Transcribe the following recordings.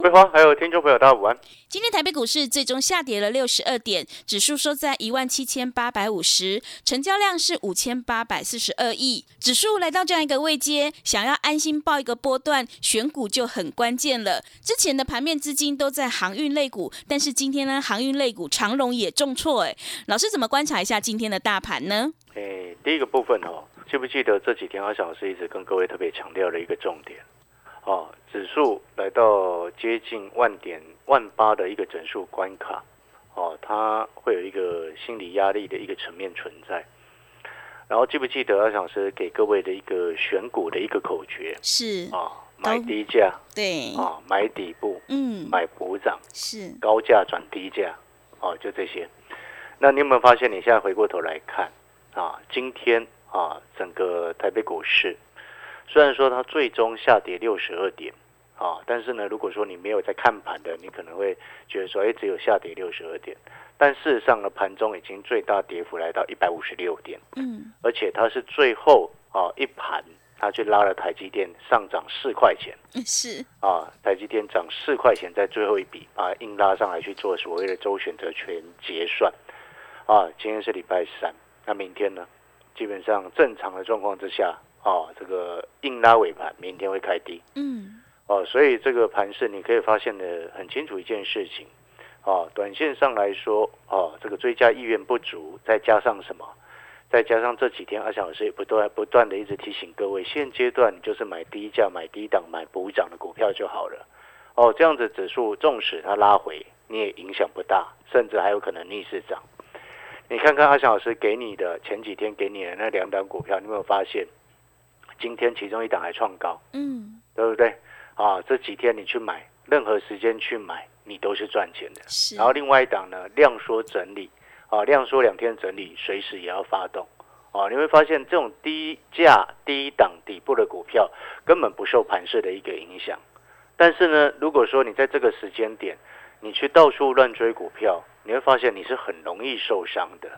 桂花还有听众朋友大家午安。今天台北股市最终下跌了六十二点，指数收在一万七千八百五十，成交量是五千八百四十二亿。指数来到这样一个位阶，想要安心报一个波段，选股就很关键了。之前的盘面资金都在航运类股，但是今天呢，航运类股长荣也重挫。哎，老师怎么观察一下今天的大盘呢？诶，第一个部分哦，记不记得这几天阿小老师一直跟各位特别强调的一个重点？哦，指数来到接近万点万八的一个整数关卡，哦，它会有一个心理压力的一个层面存在。然后记不记得阿小老师给各位的一个选股的一个口诀？是啊，买低价，对，啊，买底部，嗯，买补涨，是高价转低价，哦，就这些。那你有没有发现，你现在回过头来看啊，今天啊，整个台北股市。虽然说它最终下跌六十二点，啊，但是呢，如果说你没有在看盘的，你可能会觉得说，哎，只有下跌六十二点，但事实上呢，盘中已经最大跌幅来到一百五十六点，嗯，而且它是最后啊一盘，它去拉了台积电上涨四块钱，是。啊，台积电涨四块钱，在最后一笔啊硬拉上来去做所谓的周选择权结算，啊，今天是礼拜三，那明天呢，基本上正常的状况之下。哦，这个硬拉尾盘，明天会开低。嗯，哦，所以这个盘势你可以发现的很清楚一件事情。哦，短线上来说，哦，这个追加意愿不足，再加上什么？再加上这几天阿翔老师也不断不断的一直提醒各位，现阶段你就是买低价、买低档、买补涨的股票就好了。哦，这样子指数纵使它拉回，你也影响不大，甚至还有可能逆势涨。你看看阿翔老师给你的前几天给你的那两档股票，你有没有发现？今天其中一档还创高，嗯，对不对？啊，这几天你去买，任何时间去买，你都是赚钱的。是。然后另外一档呢，量缩整理，啊，量缩两天整理，随时也要发动，啊，你会发现这种低价、低档底部的股票根本不受盘势的一个影响。但是呢，如果说你在这个时间点，你去到处乱追股票，你会发现你是很容易受伤的。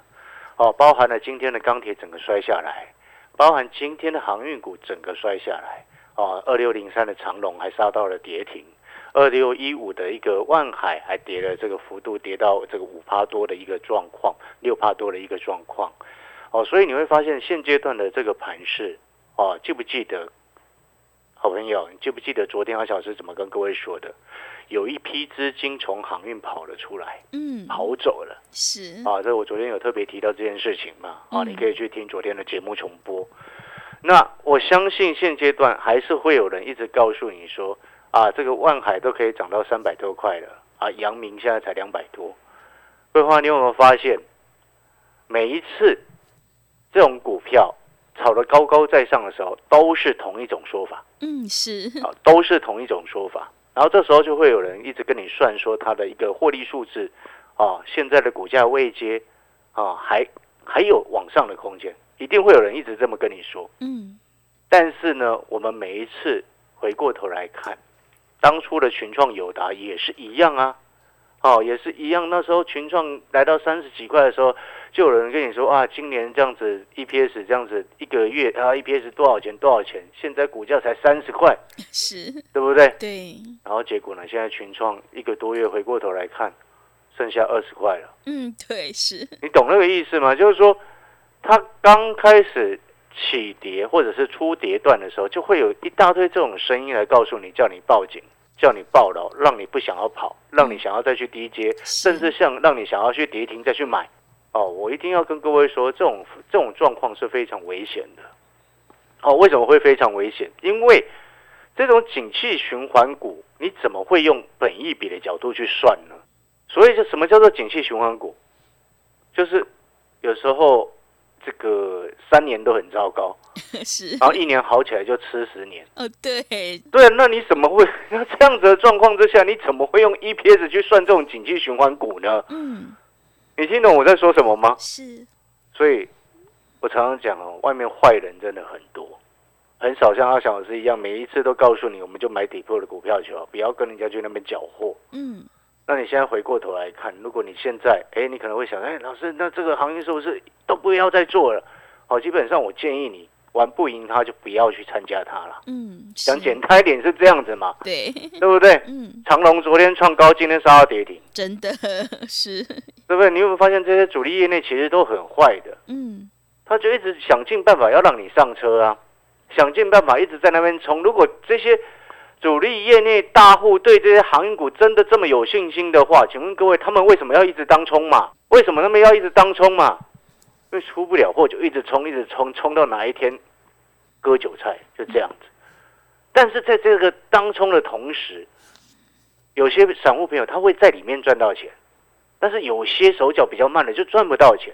哦，包含了今天的钢铁整个摔下来。包含今天的航运股整个摔下来，啊，二六零三的长龙还杀到了跌停，二六一五的一个万海还跌了，这个幅度跌到这个五帕多的一个状况，六帕多的一个状况，哦，所以你会发现现阶段的这个盘势，哦，记不记得，好朋友，你记不记得昨天阿小时怎么跟各位说的？有一批资金从航运跑了出来，嗯，跑走了，是啊，这我昨天有特别提到这件事情嘛，啊，你可以去听昨天的节目重播。那我相信现阶段还是会有人一直告诉你说，啊，这个万海都可以涨到三百多块了，啊，阳明现在才两百多。桂花，你有没有发现，每一次这种股票炒得高高在上的时候，都是同一种说法，嗯，是。啊，都是同一种说法。然后这时候就会有人一直跟你算说它的一个获利数字，啊，现在的股价位阶，啊，还还有往上的空间，一定会有人一直这么跟你说。嗯，但是呢，我们每一次回过头来看，当初的群创友达也是一样啊，哦，也是一样。那时候群创来到三十几块的时候。就有人跟你说啊，今年这样子 EPS 这样子一个月啊，EPS 多少钱多少钱？现在股价才三十块，是，对不对？对。然后结果呢？现在群创一个多月回过头来看，剩下二十块了。嗯，对，是。你懂那个意思吗？就是说，它刚开始起跌或者是出跌段的时候，就会有一大堆这种声音来告诉你，叫你报警，叫你报牢，让你不想要跑，让你想要再去低接，甚至像让你想要去跌停再去买。哦，我一定要跟各位说，这种这种状况是非常危险的。哦，为什么会非常危险？因为这种景气循环股，你怎么会用本益比的角度去算呢？所以，就什么叫做景气循环股？就是有时候这个三年都很糟糕，是然后一年好起来就吃十年。哦，对，对，那你怎么会？那这样子的状况之下，你怎么会用 EPS 去算这种景气循环股呢？嗯，你听懂我在说什么吗？是，所以，我常常讲哦，外面坏人真的很多，很少像阿翔老师一样，每一次都告诉你，我们就买底部的股票就好，不要跟人家去那边缴获。嗯，那你现在回过头来看，如果你现在，哎，你可能会想，哎，老师，那这个行业是不是都不要再做了？好，基本上我建议你玩不赢它，就不要去参加它了。嗯，讲是简单一点是这样子嘛，对，对不对？嗯，长隆昨天创高，今天杀到跌停，真的 是，对不对？你有没有发现这些主力业内其实都很坏的？嗯，他就一直想尽办法要让你上车啊，想尽办法一直在那边冲。如果这些主力业内大户对这些航运股真的这么有信心的话，请问各位，他们为什么要一直当冲嘛？为什么他们要一直当冲嘛？因为出不了货就一直冲，一直冲，冲到哪一天割韭菜就这样子。但是在这个当冲的同时，有些散户朋友他会在里面赚到钱，但是有些手脚比较慢的就赚不到钱。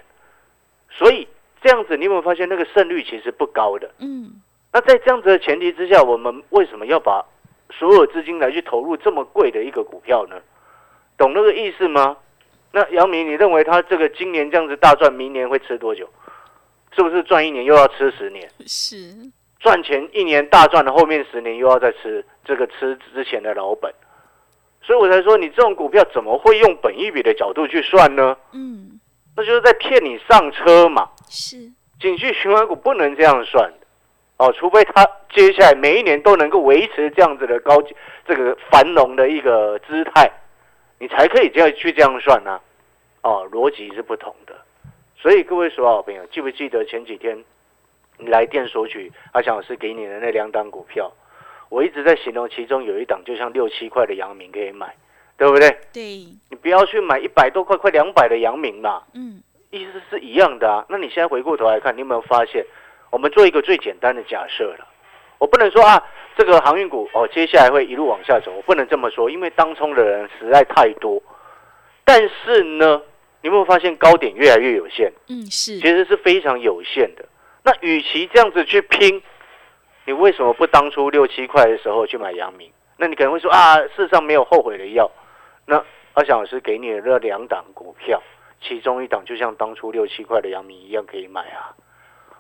所以这样子，你有没有发现那个胜率其实不高的？嗯，那在这样子的前提之下，我们为什么要把所有资金来去投入这么贵的一个股票呢？懂那个意思吗？那杨明，你认为他这个今年这样子大赚，明年会吃多久？是不是赚一年又要吃十年？是，赚钱一年大赚的，后面十年又要再吃这个吃之前的老本，所以我才说你这种股票怎么会用本一比的角度去算呢？嗯，那就是在骗你上车嘛。是，景气循环股不能这样算的哦，除非它接下来每一年都能够维持这样子的高这个繁荣的一个姿态，你才可以这样去这样算呢、哦，逻辑是不同的。所以各位所有好朋友，记不记得前几天你来电索取阿强老师给你的那两档股票？我一直在形容，其中有一档就像六七块的阳明可以买，对不对？对，你不要去买一百多块、快两百的阳明嘛。嗯，意思是一样的啊。那你现在回过头来看，你有没有发现？我们做一个最简单的假设了，我不能说啊，这个航运股哦，接下来会一路往下走，我不能这么说，因为当冲的人实在太多。但是呢，你有没有发现高点越来越有限？嗯，是其，实是非常有限的。那与其这样子去拼，你为什么不当初六七块的时候去买阳明？那你可能会说啊，事实上没有后悔的药。那阿翔老师给你的那两档股票，其中一档就像当初六七块的阳明一样可以买啊。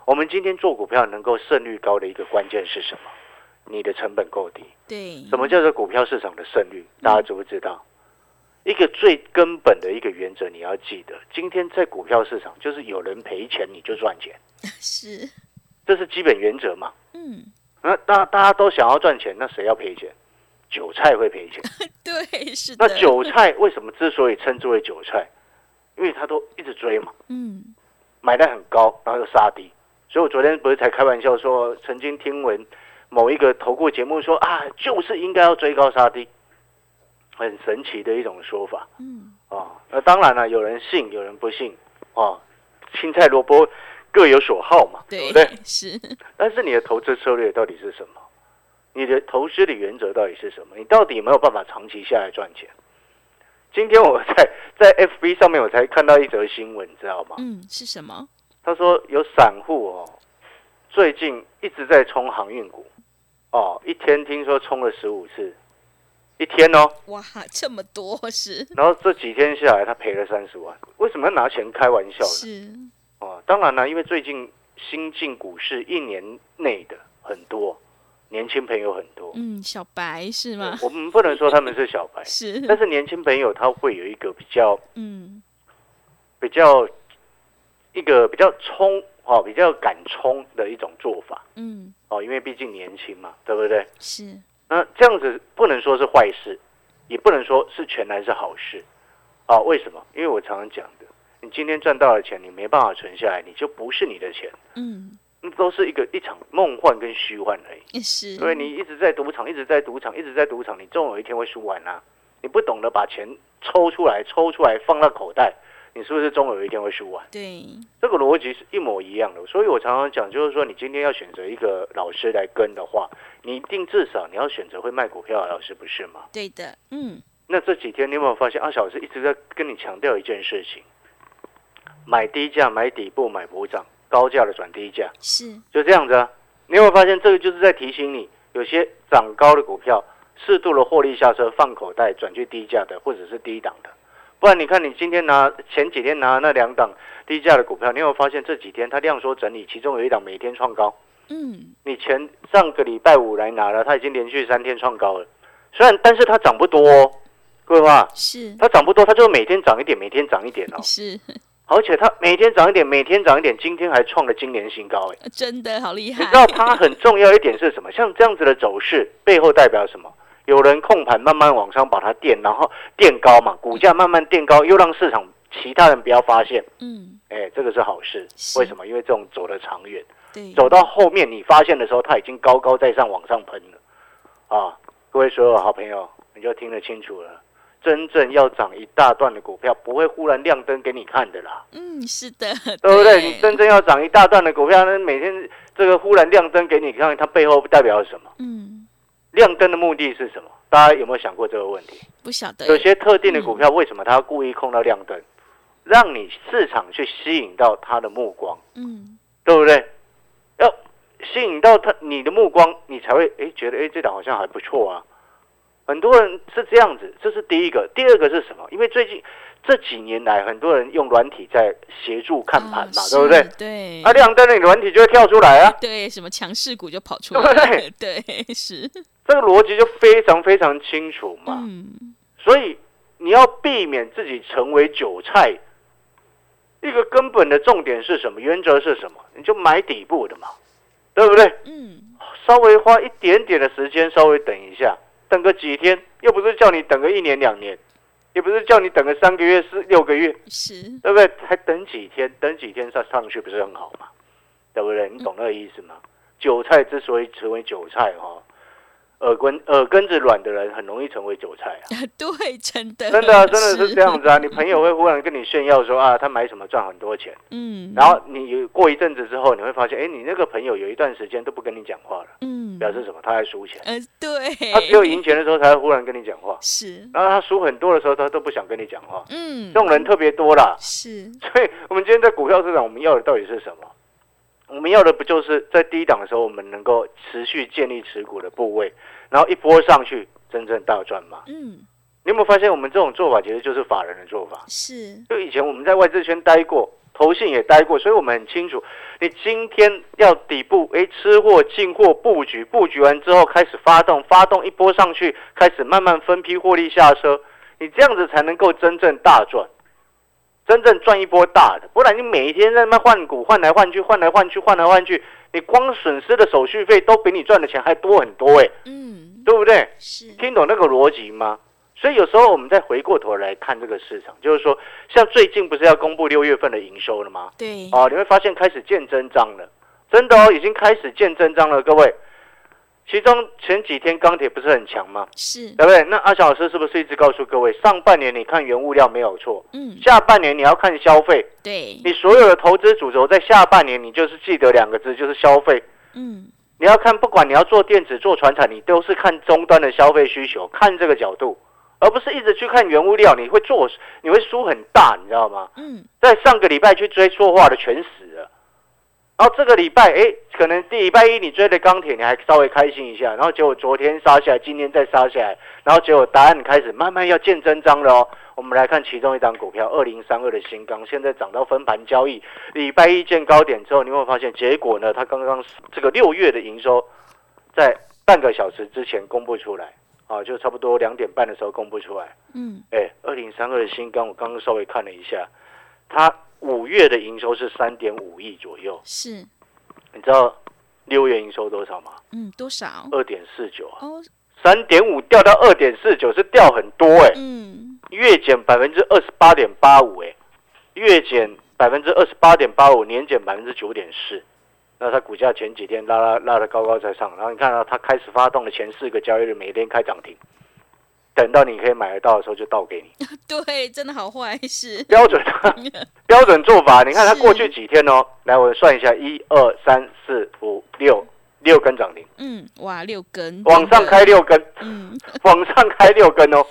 我们今天做股票能够胜率高的一个关键是什么？你的成本够低。对，什么叫做股票市场的胜率？大家知不知道？一个最根本的一个原则，你要记得，今天在股票市场，就是有人赔钱你就赚钱，是，这是基本原则嘛。嗯，那大大家都想要赚钱，那谁要赔钱？韭菜会赔钱。对，是那，韭菜为什么之所以称之为韭菜？因为他都一直追嘛，嗯，买的很高，然后又杀低。所以我昨天不是才开玩笑说，曾经听闻某一个投顾节目说啊，就是应该要追高杀低，很神奇的一种说法嗯，啊。那当然了，有人信，有人不信啊。青菜萝卜各有所好嘛，对对不对？，是，但是你的投资策略到底是什么？你的投资的原则到底是什么？你到底有没有办法长期下来赚钱？今天我在在 FB 上面我才看到一则新闻，你知道吗？嗯，是什么？他说有散户哦，最近一直在冲航运股，哦，一天听说冲了十五次，一天哦，哇，这么多是。然后这几天下来他赔了三十万，为什么要拿钱开玩笑呢？是，哦，当然了，因为最近新进股市一年内的很多年轻朋友很多，嗯，小白是吗？我们不能说他们是小白，是，但是年轻朋友他会有一个比较嗯，比较一个比较冲哦，比较敢冲的一种做法嗯，哦，因为毕竟年轻嘛，对不对？是，那这样子不能说是坏事，也不能说是全然是好事啊？为什么？因为我常常讲的，你今天赚到了钱，你没办法存下来，你就不是你的钱，嗯，那都是一个一场梦幻跟虚幻而已。是，因为你一直在赌场，一直在赌场，一直在赌场，你总有一天会输完啊！你不懂得把钱抽出来，抽出来放到口袋，你是不是终有一天会输完？对，这个逻辑是一模一样的。所以我常常讲，就是说你今天要选择一个老师来跟的话，你一定至少你要选择会卖股票的老师，不是吗？对的，嗯，那这几天你有没有发现阿小老师一直在跟你强调一件事情？买低价买底部买补涨，高价的转低价，是，就这样子啊。你有没有发现这个就是在提醒你，有些涨高的股票，适度的获利下车放口袋，转去低价的或者是低档的。不然你看你今天拿前几天拿那两档低价的股票，你有发现这几天它量缩整理，其中有一档每天创高。嗯，你前上个礼拜五来拿了，它已经连续三天创高了。虽然，但是它涨不多哦，各位话，是，它涨不多，它就每天涨一点，每天涨一点哦。是，而且它每天涨一点，每天涨一点，今天还创了今年新高哎！真的好厉害你。知道它很重要一点是什么？像这样子的走势背后代表什么？有人控盘慢慢往上把它垫，然后垫高嘛，股价慢慢垫高，又让市场其他人不要发现，嗯，哎，这个是好事。是为什么？因为这种走得长远。对，走到后面你发现的时候，它已经高高在上往上喷了，啊！各位所有好朋友，你就听得清楚了。真正要涨一大段的股票，不会忽然亮灯给你看的啦，嗯，是的，对不对？你真正要涨一大段的股票，那每天这个忽然亮灯给你看，它背后代表什么？嗯，亮灯的目的是什么？大家有没有想过这个问题？不晓得有些特定的股票，为什么它要故意控到亮灯，让你市场去吸引到它的目光？嗯，对不对？要吸引到他你的目光，你才会诶觉得诶这档好像还不错啊。很多人是这样子，这是第一个。第二个是什么？因为最近这几年来，很多人用软体在协助看盘嘛，啊对不对？对，啊，亮灯了，你软体就会跳出来啊。对，什么强势股就跑出对不来，对对，是，这个逻辑就非常非常清楚嘛。嗯，所以你要避免自己成为韭菜，一个根本的重点是什么？原则是什么？你就买底部的嘛，对不对？嗯，稍微花一点点的时间，稍微等一下，等个几天，又不是叫你等个一年两年，也不是叫你等个三个月、四六个月，是，对不对？还等几天，等几天上上去不是很好吗？对不对？你懂那个意思吗？韭菜之所以成为韭菜哈、耳根耳根子软的人很容易成为韭菜啊。对，真的，真的啊、真的是这样子啊！你朋友会忽然跟你炫耀说啊，他买什么赚很多钱，嗯，然后你有过一阵子之后，你会发现，哎，你那个朋友有一段时间都不跟你讲话了，嗯，表示什么？他在输钱。呃，对，他只有赢钱的时候才会忽然跟你讲话，是，然后他输很多的时候，他都不想跟你讲话。嗯，这种人特别多啦，是，所以我们今天在股票市场，我们要的到底是什么？我们要的不就是在低档的时候，我们能够持续建立持股的部位，然后一波上去真正大赚吗？嗯，你有没有发现，我们这种做法其实就是法人的做法？是，就以前我们在外资圈待过，投信也待过，所以我们很清楚，你今天要底部，诶，吃货进货布局，布局完之后开始发动，发动一波上去，开始慢慢分批获利下车，你这样子才能够真正大赚，真正赚一波大的，不然你每一天在那换股，换来换去，换来换去，换来换去，你光损失的手续费都比你赚的钱还多很多，诶，嗯，对不对？是，听懂那个逻辑吗？所以有时候我们再回过头来看这个市场，就是说，像最近不是要公布六月份的营收了吗？对，哦，你会发现开始见真章了，真的哦，已经开始见真章了，各位。其中前几天钢铁不是很强吗？是，对不对？那阿翔老师是不是一直告诉各位，上半年你看原物料没有错，嗯，下半年你要看消费。对，你所有的投资主轴在下半年，你就是记得两个字，就是消费。嗯，你要看，不管你要做电子、做船产，你都是看终端的消费需求，看这个角度，而不是一直去看原物料，你会做，你会输很大，你知道吗？嗯，在上个礼拜去追错话的全死了，然后这个礼拜，哎，可能第礼拜一你追的钢铁，你还稍微开心一下，然后结果昨天杀下来，今天再杀下来，然后结果答案开始慢慢要见真章了哦。我们来看其中一档股票，二零三二的新钢，现在涨到分盘交易，礼拜一见高点之后，你会发现结果呢，它刚刚这个六月的营收在半个小时之前公布出来，啊，就差不多两点半的时候公布出来。嗯，哎，二零三二的新钢，我刚刚稍微看了一下，它五月的营收是三点五亿左右，是，你知道六月营收多少吗？嗯，多少？二点四九啊，哦，三点五掉到二点四九是掉很多哎、嗯，月减百分之二十八点八五哎，月减百分之二十八点八五，年减百分之九点四。那它股价前几天拉拉拉的高高在上，然后你看到它开始发动的前四个交易日，每天开涨停，等到你可以买得到的时候就倒给你。对，真的好坏是，标准 标准做法，你看它是。过去几天哦，来我算一下，一二三四五六六根涨停，嗯，哇，六根，往上开，六根，嗯，往上开六根哦，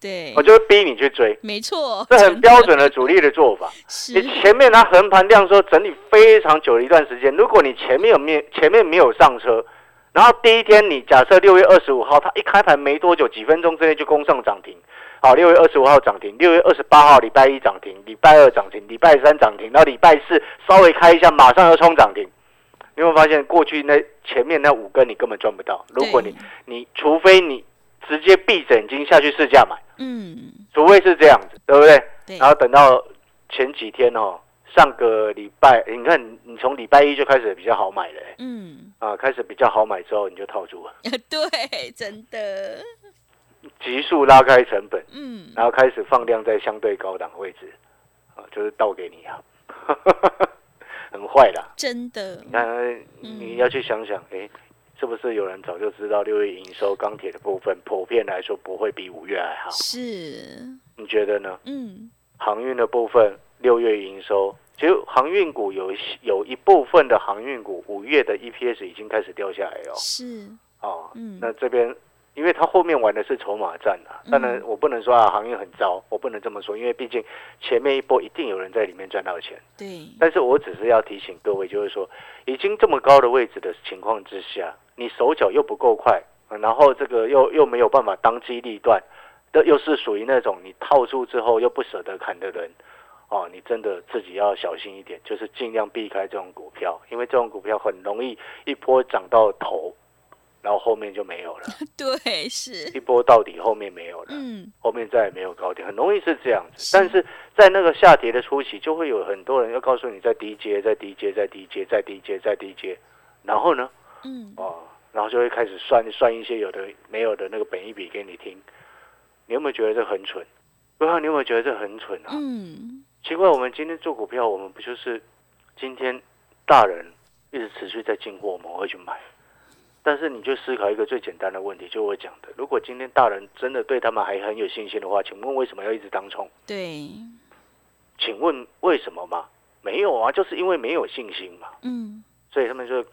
对。我，就会逼你去追，没错，这很标准的主力的做法。你前面它横盘量说整理非常久的一段时间，如果你前面有面前面没有上车，然后第一天你假设六月二十五号，它一开盘没多久，几分钟之内就攻上涨停。好，六月二十五号涨停，六月二十八号礼拜一涨停，礼拜二涨停，礼拜三涨停，然后礼拜四稍微开一下，马上要冲涨停。你有没有发现过去那前面那五根你根本赚不到？如果你你除非你直接闭着眼睛下去试价买，嗯，除非是这样子，对不对？对，然后等到前几天哦，上个礼拜，你看你你从礼拜一就开始比较好买了、欸。嗯，啊，开始比较好买之后你就套住了，对，真的，急速拉开成本，嗯，然后开始放量在相对高档位置，啊，就是倒给你啊，很坏啦。真的。你，看，你要去想想，哎、是不是有人早就知道六月营收钢铁的部分普遍来说不会比五月还好？是，你觉得呢？嗯，航运的部分，六月营收，其实航运股有一有一部分的航运股，五月的 EPS 已经开始掉下来了。是，哦。嗯。那这边，因为它后面玩的是筹码战啊，当然嗯我不能说啊航运很糟，我不能这么说，因为毕竟前面一波一定有人在里面赚到钱。对，但是我只是要提醒各位，就是说，已经这么高的位置的情况之下，你手脚又不够快，呃然后这个又又没有办法当机立断，的又是属于那种你套住之后又不舍得砍的人，哦，你真的自己要小心一点，就是尽量避开这种股票，因为这种股票很容易一波涨到头，然后后面就没有了，对，是，一波到底后面没有了。嗯，后面再也没有高点，很容易是这样子。是但是在那个下跌的初期，就会有很多人要告诉你在低阶，在低阶，在低阶，在低阶，在低阶。然后呢，嗯，哦，然后就会开始算算一些有的没有的那个本一笔给你听。你有没有觉得这很蠢？不知道你有没有觉得这很蠢啊？嗯，奇怪，我们今天做股票，我们不就是今天大人一直持续在进货，我们会去买。但是你就思考一个最简单的问题，就我讲的，如果今天大人真的对他们还很有信心的话，请问为什么要一直当冲？对，请问为什么吗？没有啊，就是因为没有信心嘛，嗯，所以他们就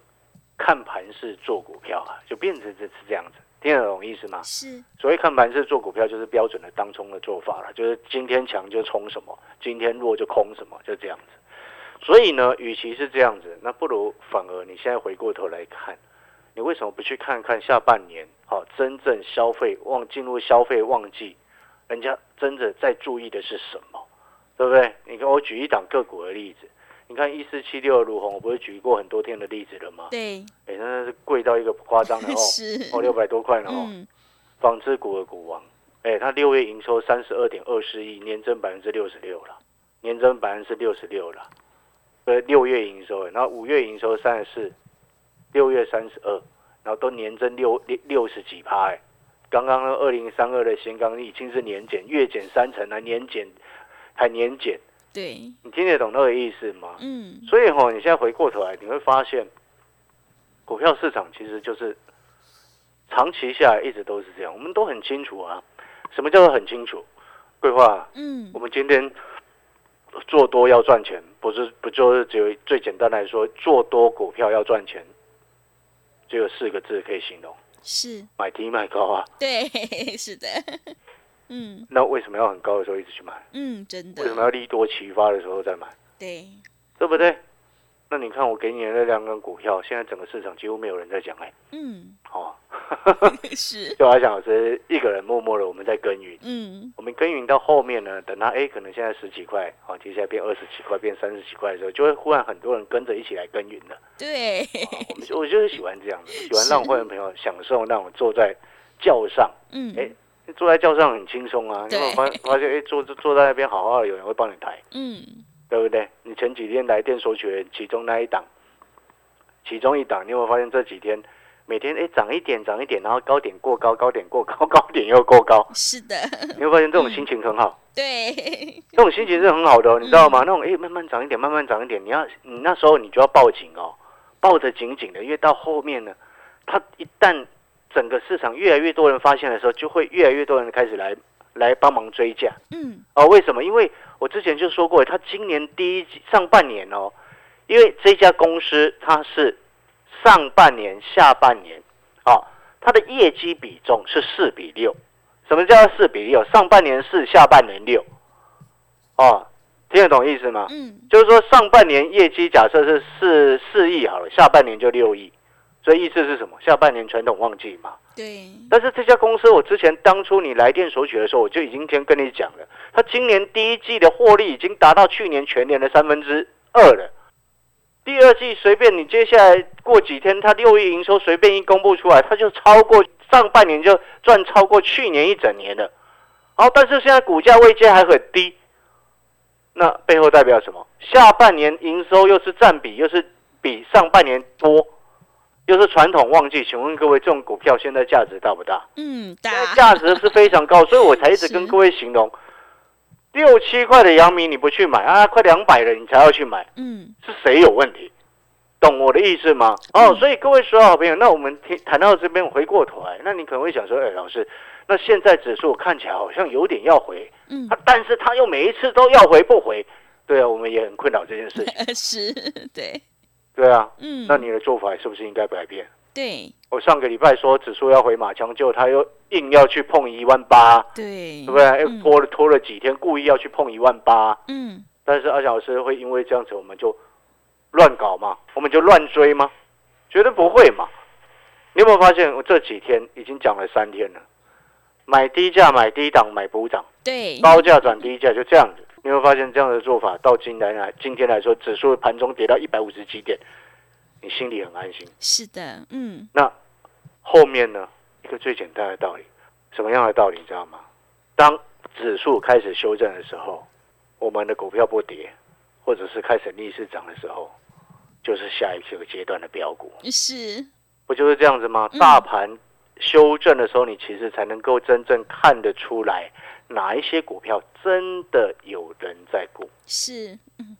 看盘式做股票啊，就变成这是这样子，听得懂意思吗？是，所谓看盘式做股票，就是标准的当冲的做法了，就是今天强就冲什么，今天弱就空什么，就这样子。所以呢，与其是这样子，那不如反而你现在回过头来看，你为什么不去看看下半年，好、真正消费旺进入消费旺季，人家真的在注意的是什么，对不对？你给我举一档个股的例子，你看一四七六的卢红，我不是举过很多天的例子了吗？对，哎，那是贵到一个夸张的 哦，是，哦六百多块呢哦。嗯，纺织股的股王，哎，它六月营收三十二点二四亿，年增百分之六十六了，年增百分之六十六了。呃，六月营收，然后五月营收三十四，六月三十二，然后都年增六六六十几趴，哎，刚刚那二零三二的新钢已经是年减，月减三成了，年减还年减，对，你听得懂那个意思吗？嗯，所以哈、你现在回过头来，你会发现，股票市场其实就是长期下来一直都是这样，我们都很清楚啊。什么叫做很清楚？桂花，嗯我，们今天做多要赚钱，不是不就是只有最简单来说，做多股票要赚钱，只有四个字可以形容：是，买低卖高啊。对，是的，嗯。那为什么要很高的时候一直去买？嗯，真的。为，什么要利多齐发的时候再买？对，对不对？那你看我给你的那两根股票，现在整个市场几乎没有人在讲哎、嗯，哦，是，就阿翔老师一个人默默的我们在耕耘，嗯，我们耕耘到后面呢，等它哎可能现在十几块，哦，接下来变二十几块，变三十几块的时候，就会忽然很多人跟着一起来耕耘了。对，哦我们就我就是喜欢这样子，喜欢 让会员朋友享受那种坐在轿上，嗯，哎坐在轿上很轻松啊，你有发发现哎坐坐在那边好好的，有人会帮你抬。嗯，对不对？你前几天来电索取其中那一档，其中一档，你有没有发现这几天每天哎涨一点涨一点，然后高点过高，高点过高，高点又过高，是的，你会发现这种心情很好，对，这种心情是很好的、哦，你知道吗？那种哎慢慢涨一点，慢慢涨一点，你要你那时候你就要抱紧哦，抱着紧紧的，因为到后面呢，它一旦整个市场越来越多人发现的时候，就会越来越多人开始来来帮忙追价。嗯，哦，为什么？因为我之前就说过，他今年第一季上半年哦，因为这家公司它是上半年、下半年，哦，它的业绩比重是四比六，什么叫四比六？上半年四，下半年六。哦，听得懂意思吗？嗯，就是说上半年业绩假设是四四亿好了，下半年就六亿，所以意思是什么？下半年传统旺季嘛。对，但是这家公司，我之前当初你来电索取的时候，我就已经先跟你讲了，它今年第一季的获利已经达到去年全年的三分之二了。第二季随便你接下来过几天，它六亿营收随便一公布出来，它就超过上半年就赚超过去年一整年了。好，但是现在股价位阶还很低，那背后代表什么？下半年营收又是占比又是比上半年多，又是传统旺季，请问各位，这种股票现在价值大不大？嗯，现大在价值是非常高，所以我才一直跟 各位形容，六七块的阳明你不去买啊，快两百了你才要去买，嗯，是谁有问题？懂我的意思吗？哦，所以各位所有好朋友，那我们听谈到这边，回过头来，那你可能会想说，哎，老师，那现在指数看起来好像有点要回，嗯。啊，但是他又每一次都要回不回，对啊，我们也很困扰这件事情，是，对，对啊，嗯，那你的做法是不是应该改变？对我上个礼拜说指数要回马枪，就他又硬要去碰一万八，对，对不对？又嗯拖了拖了几天，故意要去碰一万八，嗯，但是阿翔老师会因为这样子我们就乱搞吗？我们就乱追吗？绝对不会嘛！你有没有发现我这几天已经讲了三天了？买低价、买低档、买补涨，对，高价转低价，就这样子。你有没有发现这样的做法到今天来今天来说，指数盘中跌到一百五十几点，你心里很安心。是的，嗯，那后面呢？一个最简单的道理，什么样的道理？你知道吗？当指数开始修正的时候，我们的股票不跌，或者是开始逆势涨的时候，就是下一个阶段的标股，是，不就是这样子吗？嗯大盘修正的时候，你其实才能够真正看得出来哪一些股票真的有人在顾。是，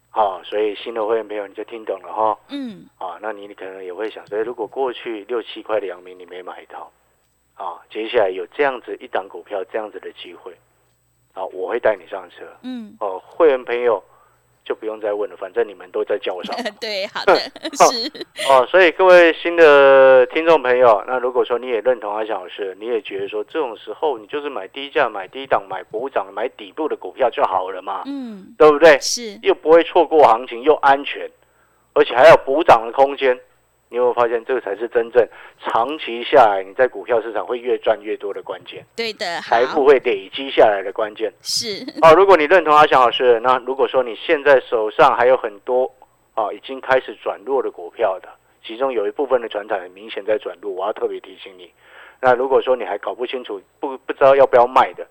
好、所以新的会员朋友你就听懂了哈。嗯，啊，那你可能也会想说，如果过去六七块的阳明你没买到，啊，接下来有这样子一档股票这样子的机会，啊，我会带你上车。嗯，哦、会员朋友就不用再问了，反正你们都在叫我上。对，好的，是，哦，所以各位新的听众朋友，那如果说你也认同阿翔老师，你也觉得说这种时候你就是买低价、买低档、买补涨、买底部的股票就好了嘛，嗯，对不对？是，又不会错过行情，又安全，而且还有补涨的空间。你有没有发现，这个才是真正长期下来你在股票市场会越赚越多的关键，对的，财富好，会累积下来的关键。是，哦，如果你认同阿翔老师，那如果说你现在手上还有很多啊已经开始转弱的股票的，其中有一部分的船产很明显在转弱，我要特别提醒你。那如果说你还搞不清楚，不不知道要不要卖的，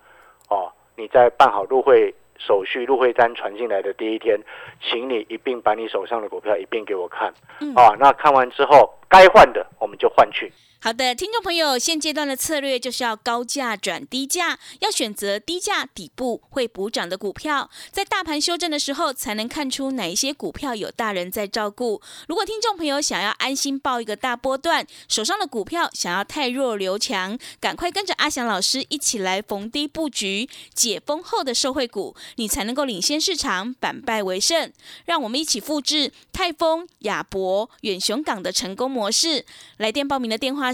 哦，你在办好入会手续、入会单传进来的第一天，请你一并把你手上的股票一并给我看，嗯啊，那看完之后该换的我们就换去。好的，听众朋友，现阶段的策略就是要高价转低价，要选择低价底部会补涨的股票，在大盘修正的时候，才能看出哪一些股票有大人在照顾。如果听众朋友想要安心报一个大波段，手上的股票想要太弱留强，赶快跟着阿翔老师一起来逢低布局解封后的受惠股，你才能够领先市场，反败为胜。让我们一起复制泰丰、亚博、远雄港的成功模式。来电报名的电话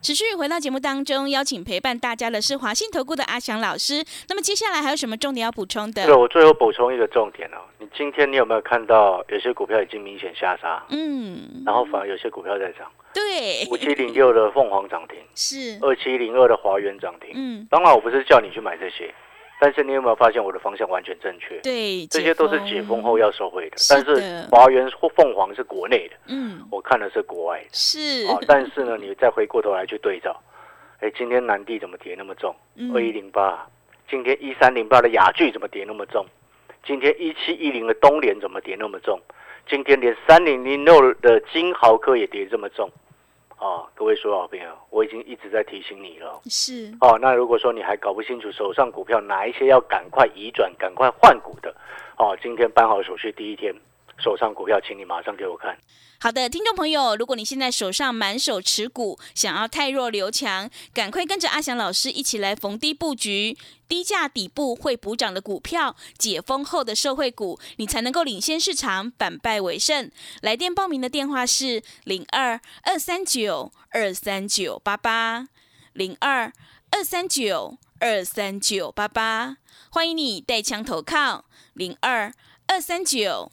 持续回到节目当中，邀请陪伴大家的是华信投顾的阿翔老师。那么接下来还有什么重点要补充的对，？我最后补充一个重点哦，你今天你有没有看到有些股票已经明显下杀，嗯，然后反而有些股票在涨？对，五七零六的凤凰涨停，是，二七零二的华元涨停。嗯，当然，我不是叫你去买这些，但是你有没有发现我的方向完全正确？对，这些都是解封后要收回的，是但是华元或凤凰是国内的，嗯，我看的是国外的。是，哦，但是呢，你再回过头来去对照，哎，今天南地怎么跌那么重？嗯二一零八，今天一三零八的雅聚怎么跌那么重？今天一七一零的东联怎么跌那么重？今天连三零零六的金豪科也跌这么重。哦，各位所有好朋友，我已经一直在提醒你了。是，哦，那如果说你还搞不清楚手上股票哪一些要赶快移转、赶快换股的，哦，今天办好手续第一天，手上股票，请你马上给我看。好的，听众朋友，如果你现在手上满手持股，想要太弱留强，赶快跟着阿翔老师一起来逢低布局低价底部会补涨的股票，解封后的社会股，你才能够领先市场，反败为胜。来电报名的电话是零二二三九二三九八八零二二三九二三九八八，欢迎你带枪投靠零二二三九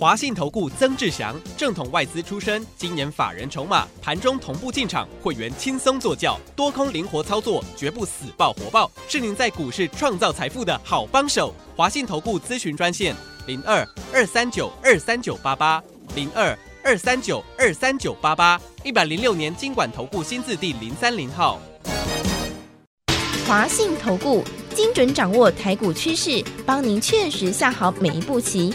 华信投顾曾志祥，正统外资出身，今年法人筹码，盘中同步进场，会员轻松做教，多空灵活操作，绝不死爆活爆，是您在股市创造财富的好帮手。华信投顾咨询专线零二二三九二三九八八零二二三九二三九八八，一百零六年经管投顾新字第零三零号。华信投顾精准掌握台股趋势，帮您确实下好每一步棋，